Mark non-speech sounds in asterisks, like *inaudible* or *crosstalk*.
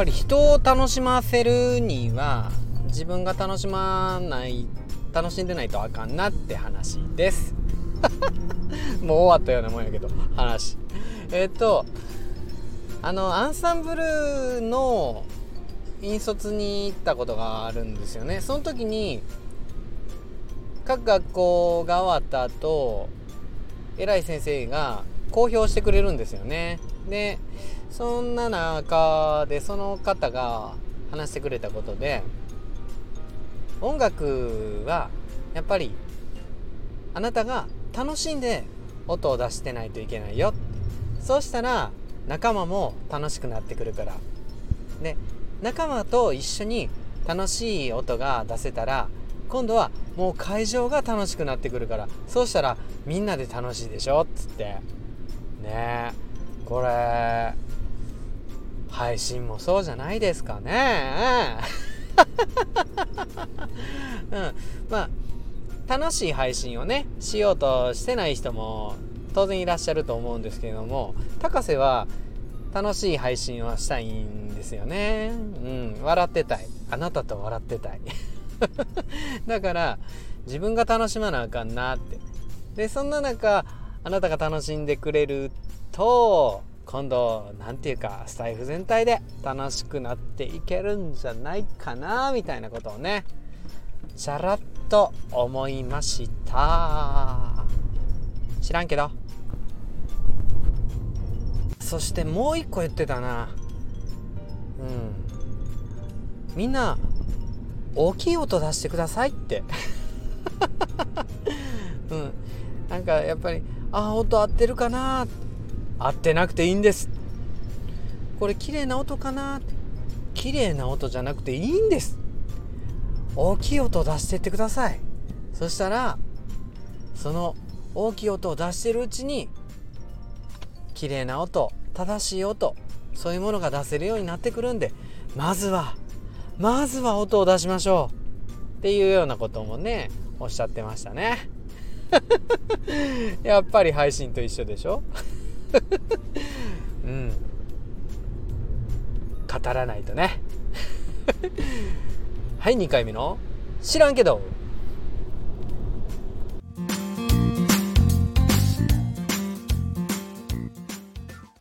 ぱり人を楽しませるには自分が楽しまない楽しんでないとあかんなって話です。*laughs* もう終わったようなもんやけど話。えっ、とあのアンサンブルの引率に行ったことがあるんですよね。その時に各学校が終わった後偉い先生が公表してくれるんですよね。でそんな中でその方が話してくれたことで音楽はやっぱりあなたが楽しんで音を出してないといけないよ。そうしたら仲間も楽しくなってくるから。で仲間と一緒に楽しい音が出せたら今度はもう会場が楽しくなってくるから。そうしたらみんなで楽しいでしょ？っつって。ね。これ配信もそうじゃないですかね。*laughs* うん。まあ楽しい配信をねしようとしてない人も当然いらっしゃると思うんですけれども高瀬は楽しい配信をしたいんですよね。うん。笑ってたい。あなたと笑ってたい。*laughs* だから自分が楽しまなあかんなって。でそんな中あなたが楽しんでくれると今度何て言うかスタイフ全体で楽しくなっていけるんじゃないかなみたいなことをねチャラッと思いました。知らんけど。そしてもう一個言ってたな。うん。みんな大きい音出してくださいって。*laughs* うん。なんかやっぱりあ音合ってるかな？合ってなくていいんです。これ綺麗な音かな？綺麗な音じゃなくていいんです。大きい音を出してってください。そしたらその大きい音を出してるうちに綺麗な音正しい音そういうものが出せるようになってくるんでまずはまずは音を出しましょう。っていうようなこともねおっしゃってましたね *laughs* やっぱり配信と一緒でしょ？*laughs* うん。語らないとね。はい2回目の知らんけど。